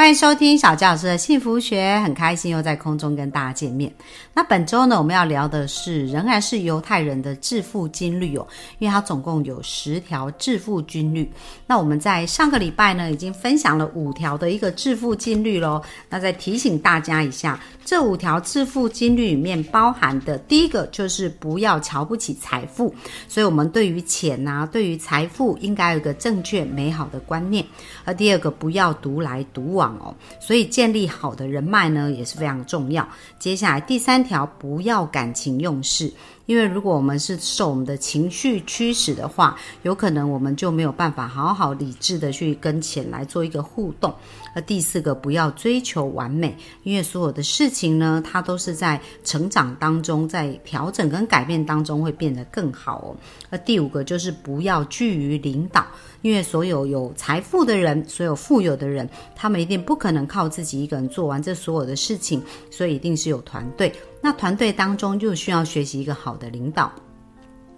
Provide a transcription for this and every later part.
欢迎收听小纪老师的幸福学，很开心又在空中跟大家见面。那本周呢，我们要聊的是仍然是犹太人的致富金律哦，因为它总共有十条致富金律。那我们在上个礼拜呢，已经分享了五条的一个致富金律喽。那再提醒大家一下，这五条致富金律里面包含的第一个就是不要瞧不起财富，所以我们对于钱呐，对于财富应该有个正确美好的观念。而第二个，不要独来独往。哦，所以建立好的人脉呢也是非常重要。接下来第三条，不要感情用事，因为如果我们是受我们的情绪驱使的话，有可能我们就没有办法好好理智的去跟钱来做一个互动。而第四个，不要追求完美，因为所有的事情呢，它都是在成长当中，在调整跟改变当中会变得更好哦。而第五个就是不要拘于领导。因为所有有财富的人，所有富有的人，他们一定不可能靠自己一个人做完这所有的事情，所以一定是有团队。那团队当中就需要学习一个好的领导。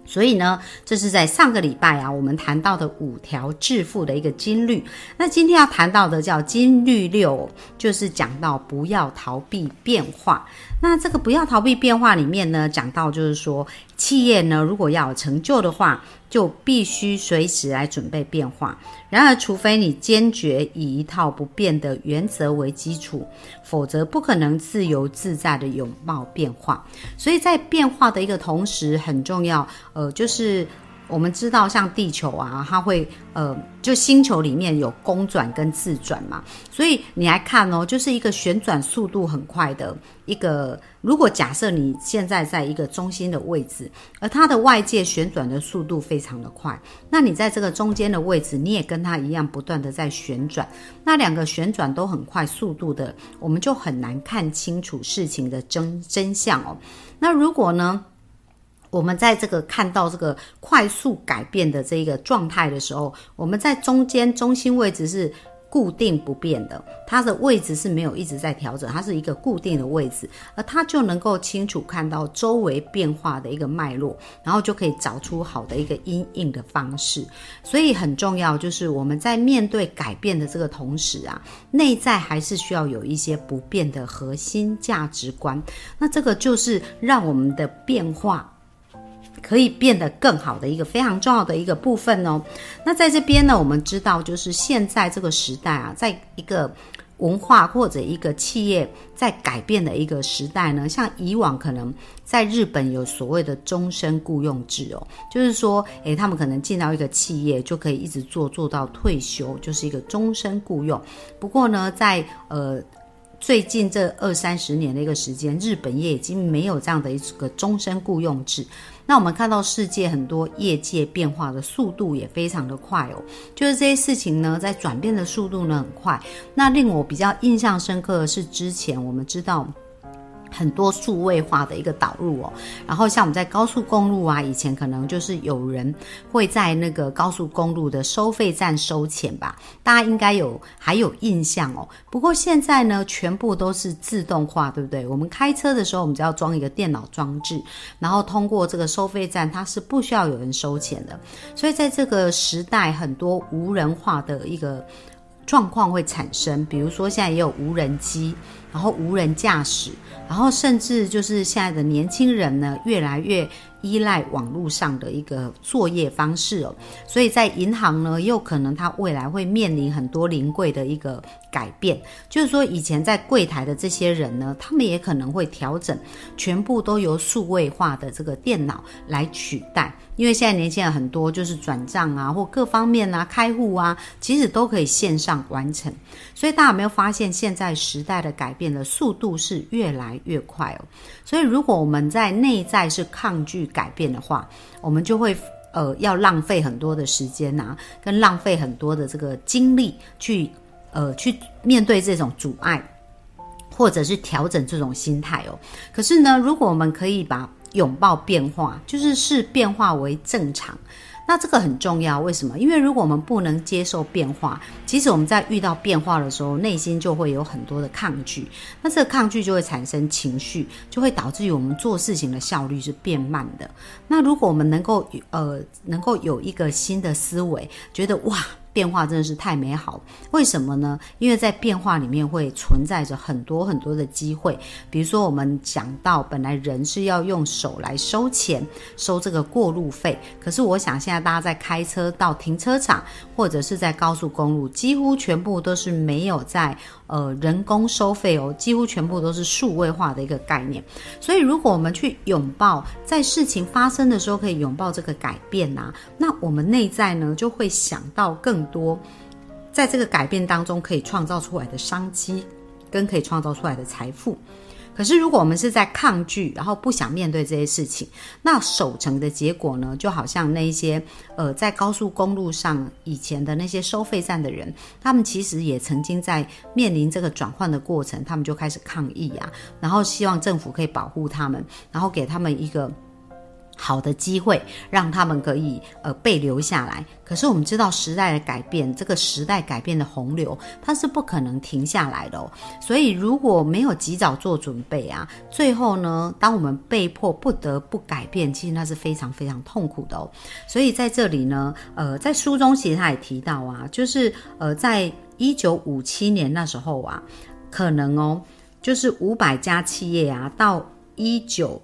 所以呢，这是在上个礼拜啊，我们谈到的五条致富的一个金律。那今天要谈到的叫金律六，就是讲到不要逃避变化。那这个不要逃避变化里面呢，讲到就是说，企业呢如果要有成就的话，就必须随时来准备变化。然而，除非你坚决以一套不变的原则为基础，否则不可能自由自在的拥抱变化。所以在变化的一个同时，很重要，呃，就是。我们知道，像地球啊，它会呃，就星球里面有公转跟自转嘛，所以你来看哦，就是一个旋转速度很快的一个。如果假设你现在在一个中心的位置，而它的外界旋转的速度非常的快，那你在这个中间的位置，你也跟它一样不断的在旋转，那两个旋转都很快速度的，我们就很难看清楚事情的真真相哦。那如果呢？我们在这个看到这个快速改变的这一个状态的时候，我们在中间中心位置是固定不变的，它的位置是没有一直在调整，它是一个固定的位置，而它就能够清楚看到周围变化的一个脉络，然后就可以找出好的一个阴影的方式。所以很重要就是我们在面对改变的这个同时啊，内在还是需要有一些不变的核心价值观。那这个就是让我们的变化。可以变得更好的一个非常重要的一个部分哦。那在这边呢，我们知道，就是现在这个时代啊，在一个文化或者一个企业在改变的一个时代呢，像以往可能在日本有所谓的终身雇佣制哦，就是说，诶，他们可能进到一个企业就可以一直做做到退休，就是一个终身雇佣。不过呢，在呃。最近这二三十年的一个时间，日本也已经没有这样的一个终身雇佣制。那我们看到世界很多业界变化的速度也非常的快哦，就是这些事情呢，在转变的速度呢很快。那令我比较印象深刻的是，之前我们知道。很多数位化的一个导入哦，然后像我们在高速公路啊，以前可能就是有人会在那个高速公路的收费站收钱吧，大家应该有还有印象哦。不过现在呢，全部都是自动化，对不对？我们开车的时候，我们只要装一个电脑装置，然后通过这个收费站，它是不需要有人收钱的。所以在这个时代，很多无人化的一个状况会产生，比如说现在也有无人机。然后无人驾驶，然后甚至就是现在的年轻人呢，越来越依赖网络上的一个作业方式哦，所以在银行呢，又可能它未来会面临很多临柜的一个改变，就是说以前在柜台的这些人呢，他们也可能会调整，全部都由数位化的这个电脑来取代。因为现在年轻人很多，就是转账啊，或各方面啊，开户啊，其实都可以线上完成。所以大家有没有发现，现在时代的改变变的速度是越来越快哦？所以如果我们在内在是抗拒改变的话，我们就会呃要浪费很多的时间呐，跟浪费很多的这个精力去呃去面对这种阻碍，或者是调整这种心态哦。可是呢，如果我们可以把拥抱变化，就是视变化为正常。那这个很重要，为什么？因为如果我们不能接受变化，其实我们在遇到变化的时候，内心就会有很多的抗拒。那这个抗拒就会产生情绪，就会导致于我们做事情的效率是变慢的。那如果我们能够呃能够有一个新的思维，觉得哇。变化真的是太美好，为什么呢？因为在变化里面会存在着很多很多的机会。比如说，我们讲到本来人是要用手来收钱，收这个过路费，可是我想现在大家在开车到停车场或者是在高速公路，几乎全部都是没有在呃人工收费哦，几乎全部都是数位化的一个概念。所以，如果我们去拥抱在事情发生的时候可以拥抱这个改变呐，那我们内在呢就会想到更。多，在这个改变当中可以创造出来的商机，跟可以创造出来的财富。可是，如果我们是在抗拒，然后不想面对这些事情，那守城的结果呢？就好像那些呃，在高速公路上以前的那些收费站的人，他们其实也曾经在面临这个转换的过程，他们就开始抗议啊，然后希望政府可以保护他们，然后给他们一个。好的机会让他们可以呃被留下来，可是我们知道时代的改变，这个时代改变的洪流它是不可能停下来的哦。所以如果没有及早做准备啊，最后呢，当我们被迫不得不改变，其实那是非常非常痛苦的哦。所以在这里呢，呃，在书中其实他也提到啊，就是呃，在一九五七年那时候啊，可能哦，就是五百家企业啊，到一九。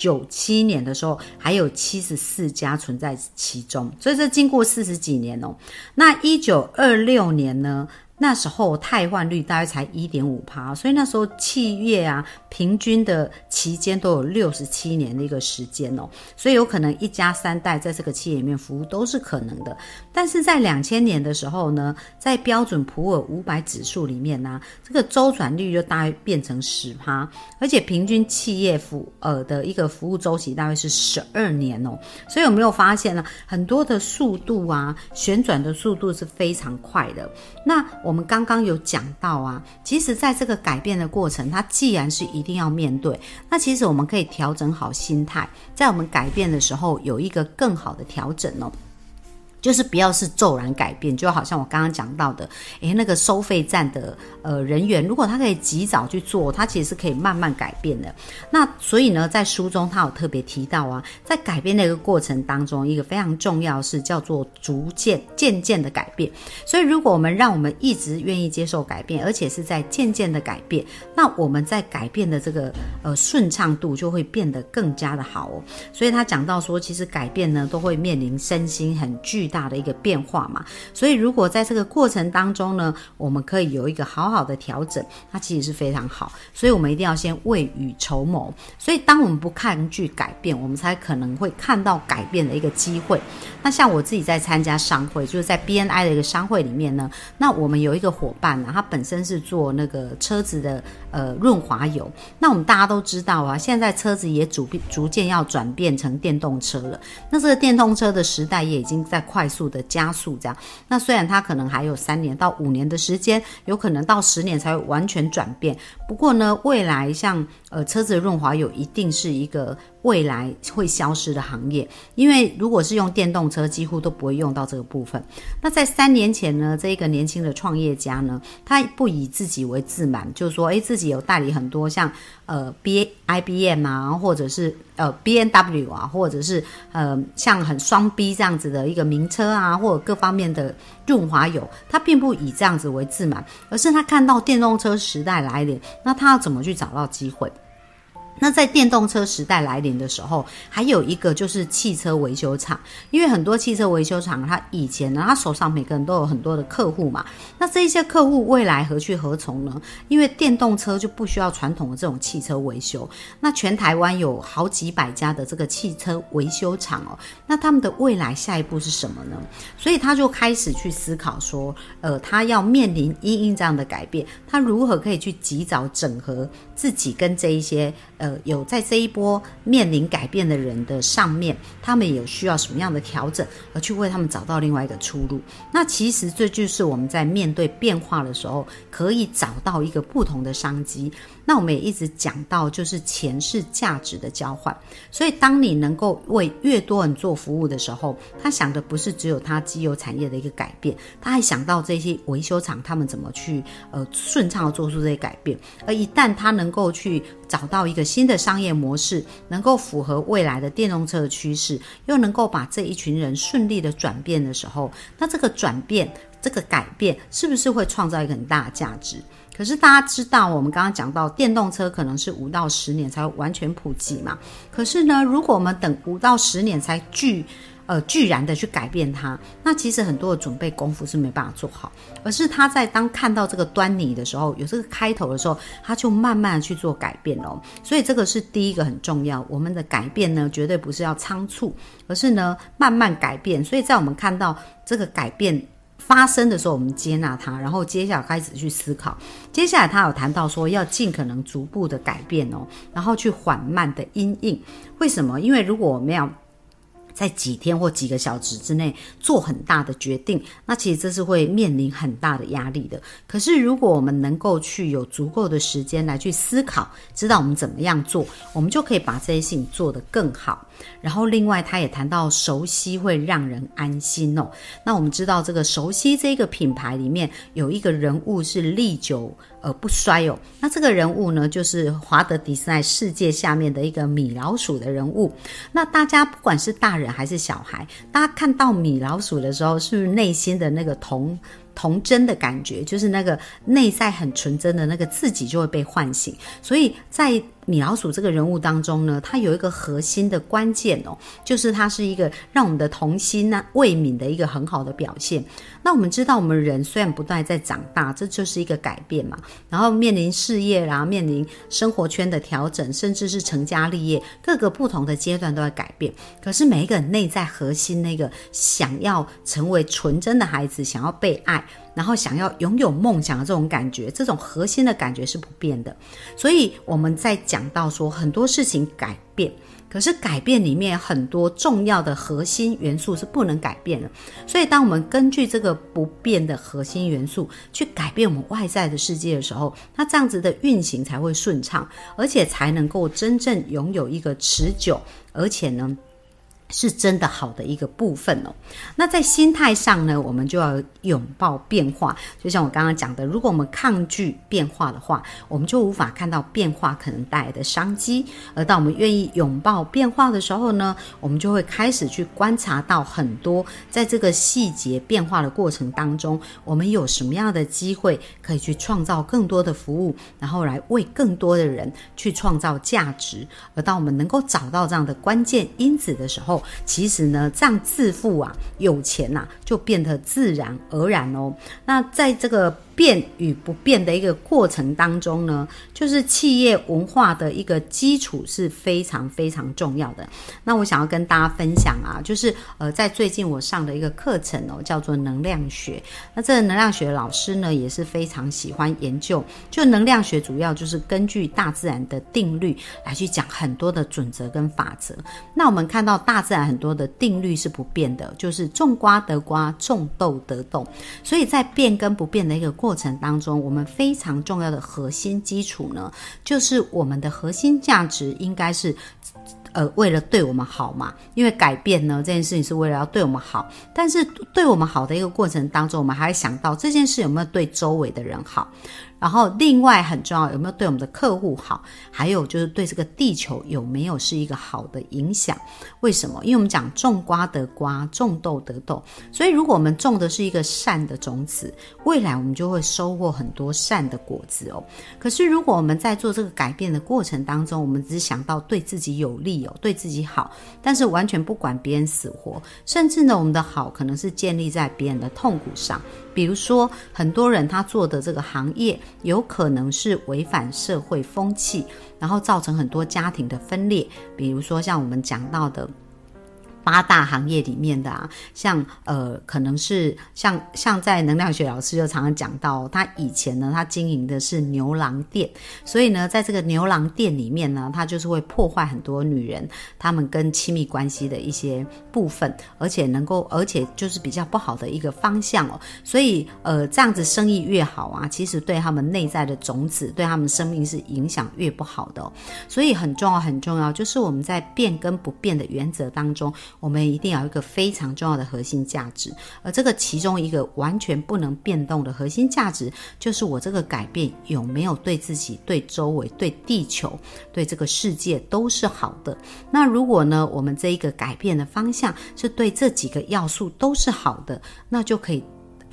九七年的时候，还有七十四家存在其中，所以这经过四十几年哦。那一九二六年呢？那时候汰换率大约才一点五趴，所以那时候企业啊，平均的期间都有六十七年的一个时间哦，所以有可能一家三代在这个企业里面服务都是可能的。但是在两千年的时候呢，在标准普尔五百指数里面呢，这个周转率就大约变成十趴，而且平均企业服呃的一个服务周期大约是十二年哦。所以有没有发现呢？很多的速度啊，旋转的速度是非常快的。那我我们刚刚有讲到啊，其实在这个改变的过程，它既然是一定要面对，那其实我们可以调整好心态，在我们改变的时候有一个更好的调整哦。就是不要是骤然改变，就好像我刚刚讲到的，诶，那个收费站的呃人员，如果他可以及早去做，他其实是可以慢慢改变的。那所以呢，在书中他有特别提到啊，在改变的一个过程当中，一个非常重要是叫做逐渐渐渐的改变。所以如果我们让我们一直愿意接受改变，而且是在渐渐的改变，那我们在改变的这个呃顺畅度就会变得更加的好哦。所以他讲到说，其实改变呢都会面临身心很巨。大的一个变化嘛，所以如果在这个过程当中呢，我们可以有一个好好的调整，它其实是非常好。所以我们一定要先未雨绸缪。所以当我们不抗拒改变，我们才可能会看到改变的一个机会。那像我自己在参加商会，就是在 BNI 的一个商会里面呢，那我们有一个伙伴呢，他本身是做那个车子的呃润滑油。那我们大家都知道啊，现在车子也逐逐渐要转变成电动车了。那这个电动车的时代也已经在快。快速的加速，这样。那虽然它可能还有三年到五年的时间，有可能到十年才会完全转变。不过呢，未来像呃车子润滑油，一定是一个。未来会消失的行业，因为如果是用电动车，几乎都不会用到这个部分。那在三年前呢，这一个年轻的创业家呢，他不以自己为自满，就是说，诶，自己有代理很多像呃 B I B M 啊，或者是呃 B N W 啊，或者是呃像很双 B 这样子的一个名车啊，或者各方面的润滑油，他并不以这样子为自满，而是他看到电动车时代来临，那他要怎么去找到机会？那在电动车时代来临的时候，还有一个就是汽车维修厂，因为很多汽车维修厂，他以前呢，他手上每个人都有很多的客户嘛。那这一些客户未来何去何从呢？因为电动车就不需要传统的这种汽车维修。那全台湾有好几百家的这个汽车维修厂哦，那他们的未来下一步是什么呢？所以他就开始去思考说，呃，他要面临因应这样的改变，他如何可以去及早整合自己跟这一些呃。有在这一波面临改变的人的上面，他们有需要什么样的调整，而去为他们找到另外一个出路。那其实这就是我们在面对变化的时候，可以找到一个不同的商机。那我们也一直讲到，就是钱是价值的交换。所以，当你能够为越多人做服务的时候，他想的不是只有他机油产业的一个改变，他还想到这些维修厂他们怎么去呃顺畅的做出这些改变。而一旦他能够去找到一个新新的商业模式，能够符合未来的电动车的趋势，又能够把这一群人顺利的转变的时候，那这个转变、这个改变，是不是会创造一个很大的价值？可是大家知道，我们刚刚讲到电动车可能是五到十年才会完全普及嘛。可是呢，如果我们等五到十年才具呃巨然的去改变它，那其实很多的准备功夫是没办法做好。而是他在当看到这个端倪的时候，有这个开头的时候，他就慢慢的去做改变哦。所以这个是第一个很重要。我们的改变呢，绝对不是要仓促，而是呢慢慢改变。所以在我们看到这个改变。发生的时候，我们接纳它，然后接下来开始去思考。接下来他有谈到说，要尽可能逐步的改变哦，然后去缓慢的因应。为什么？因为如果我们要在几天或几个小时之内做很大的决定，那其实这是会面临很大的压力的。可是如果我们能够去有足够的时间来去思考，知道我们怎么样做，我们就可以把这些事情做得更好。然后，另外他也谈到熟悉会让人安心哦。那我们知道，这个熟悉这个品牌里面有一个人物是历久而不衰哦。那这个人物呢，就是华德迪斯尼世界下面的一个米老鼠的人物。那大家不管是大人还是小孩，大家看到米老鼠的时候，是不是内心的那个童？童真的感觉，就是那个内在很纯真的那个自己就会被唤醒。所以在米老鼠这个人物当中呢，它有一个核心的关键哦，就是它是一个让我们的童心呢未泯的一个很好的表现。那我们知道，我们人虽然不断在长大，这就是一个改变嘛。然后面临事业，然后面临生活圈的调整，甚至是成家立业，各个不同的阶段都在改变。可是每一个内在核心那个想要成为纯真的孩子，想要被爱。然后想要拥有梦想的这种感觉，这种核心的感觉是不变的。所以我们在讲到说很多事情改变，可是改变里面很多重要的核心元素是不能改变的。所以当我们根据这个不变的核心元素去改变我们外在的世界的时候，那这样子的运行才会顺畅，而且才能够真正拥有一个持久，而且呢。是真的好的一个部分哦。那在心态上呢，我们就要拥抱变化。就像我刚刚讲的，如果我们抗拒变化的话，我们就无法看到变化可能带来的商机。而当我们愿意拥抱变化的时候呢，我们就会开始去观察到很多在这个细节变化的过程当中，我们有什么样的机会可以去创造更多的服务，然后来为更多的人去创造价值。而当我们能够找到这样的关键因子的时候，其实呢，这样致富啊，有钱呐，就变得自然而然哦。那在这个。变与不变的一个过程当中呢，就是企业文化的一个基础是非常非常重要的。那我想要跟大家分享啊，就是呃，在最近我上的一个课程哦，叫做能量学。那这个能量学老师呢，也是非常喜欢研究。就能量学主要就是根据大自然的定律来去讲很多的准则跟法则。那我们看到大自然很多的定律是不变的，就是种瓜得瓜，种豆得豆。所以在变跟不变的一个过。过程当中，我们非常重要的核心基础呢，就是我们的核心价值应该是，呃，为了对我们好嘛。因为改变呢，这件事情是为了要对我们好，但是对我们好的一个过程当中，我们还会想到这件事有没有对周围的人好。然后，另外很重要，有没有对我们的客户好？还有就是对这个地球有没有是一个好的影响？为什么？因为我们讲种瓜得瓜，种豆得豆。所以，如果我们种的是一个善的种子，未来我们就会收获很多善的果子哦。可是，如果我们在做这个改变的过程当中，我们只想到对自己有利哦，对自己好，但是完全不管别人死活，甚至呢，我们的好可能是建立在别人的痛苦上。比如说，很多人他做的这个行业有可能是违反社会风气，然后造成很多家庭的分裂。比如说，像我们讲到的。八大行业里面的啊，像呃，可能是像像在能量学老师就常常讲到，他以前呢，他经营的是牛郎店，所以呢，在这个牛郎店里面呢，他就是会破坏很多女人他们跟亲密关系的一些部分，而且能够，而且就是比较不好的一个方向哦。所以呃，这样子生意越好啊，其实对他们内在的种子，对他们生命是影响越不好的。所以很重要，很重要，就是我们在变跟不变的原则当中。我们一定要有一个非常重要的核心价值，而这个其中一个完全不能变动的核心价值，就是我这个改变有没有对自己、对周围、对地球、对这个世界都是好的。那如果呢，我们这一个改变的方向是对这几个要素都是好的，那就可以。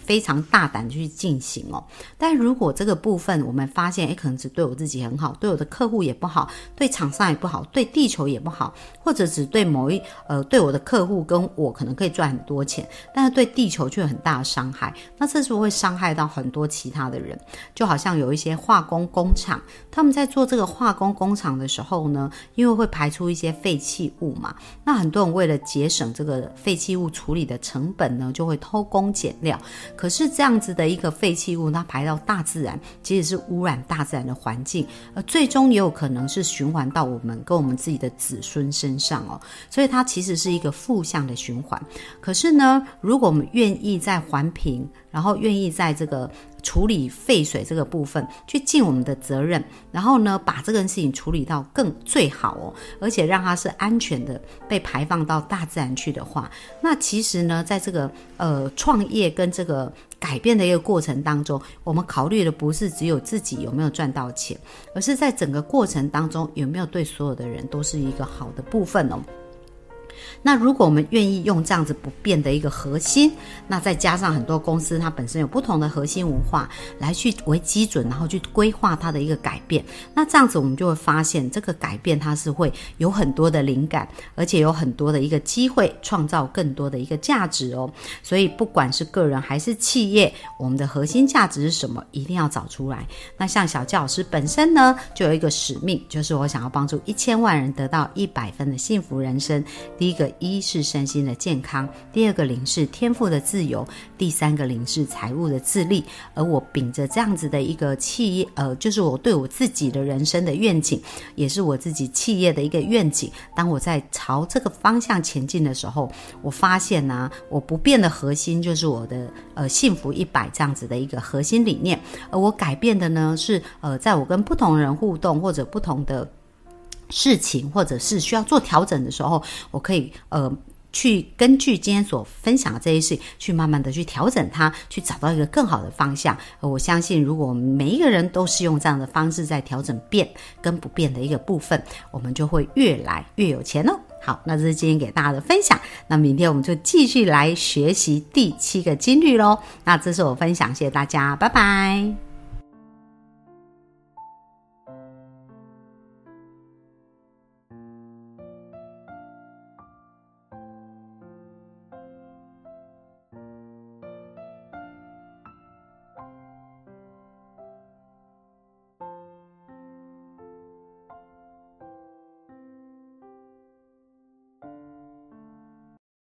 非常大胆去进行哦，但如果这个部分我们发现，诶，可能只对我自己很好，对我的客户也不好，对厂商也不好，对地球也不好，或者只对某一呃对我的客户跟我可能可以赚很多钱，但是对地球却有很大的伤害，那这是不会伤害到很多其他的人？就好像有一些化工工厂，他们在做这个化工工厂的时候呢，因为会排出一些废弃物嘛，那很多人为了节省这个废弃物处理的成本呢，就会偷工减料。可是这样子的一个废弃物，它排到大自然，其实是污染大自然的环境，而最终也有可能是循环到我们跟我们自己的子孙身上哦。所以它其实是一个负向的循环。可是呢，如果我们愿意在环评，然后愿意在这个处理废水这个部分去尽我们的责任，然后呢，把这件事情处理到更最好哦，而且让它是安全的被排放到大自然去的话，那其实呢，在这个呃创业跟这个改变的一个过程当中，我们考虑的不是只有自己有没有赚到钱，而是在整个过程当中有没有对所有的人都是一个好的部分哦。那如果我们愿意用这样子不变的一个核心，那再加上很多公司它本身有不同的核心文化来去为基准，然后去规划它的一个改变，那这样子我们就会发现这个改变它是会有很多的灵感，而且有很多的一个机会创造更多的一个价值哦。所以不管是个人还是企业，我们的核心价值是什么，一定要找出来。那像小教老师本身呢，就有一个使命，就是我想要帮助一千万人得到一百分的幸福人生。第一个。一是身心的健康，第二个零是天赋的自由，第三个零是财务的自立。而我秉着这样子的一个企业，呃，就是我对我自己的人生的愿景，也是我自己企业的一个愿景。当我在朝这个方向前进的时候，我发现呢，我不变的核心就是我的呃幸福一百这样子的一个核心理念。而我改变的呢，是呃，在我跟不同人互动或者不同的。事情或者是需要做调整的时候，我可以呃去根据今天所分享的这些事，去慢慢的去调整它，去找到一个更好的方向。我相信，如果我们每一个人都是用这样的方式在调整变跟不变的一个部分，我们就会越来越有钱哦。好，那这是今天给大家的分享。那明天我们就继续来学习第七个金律喽。那这是我分享，谢谢大家，拜拜。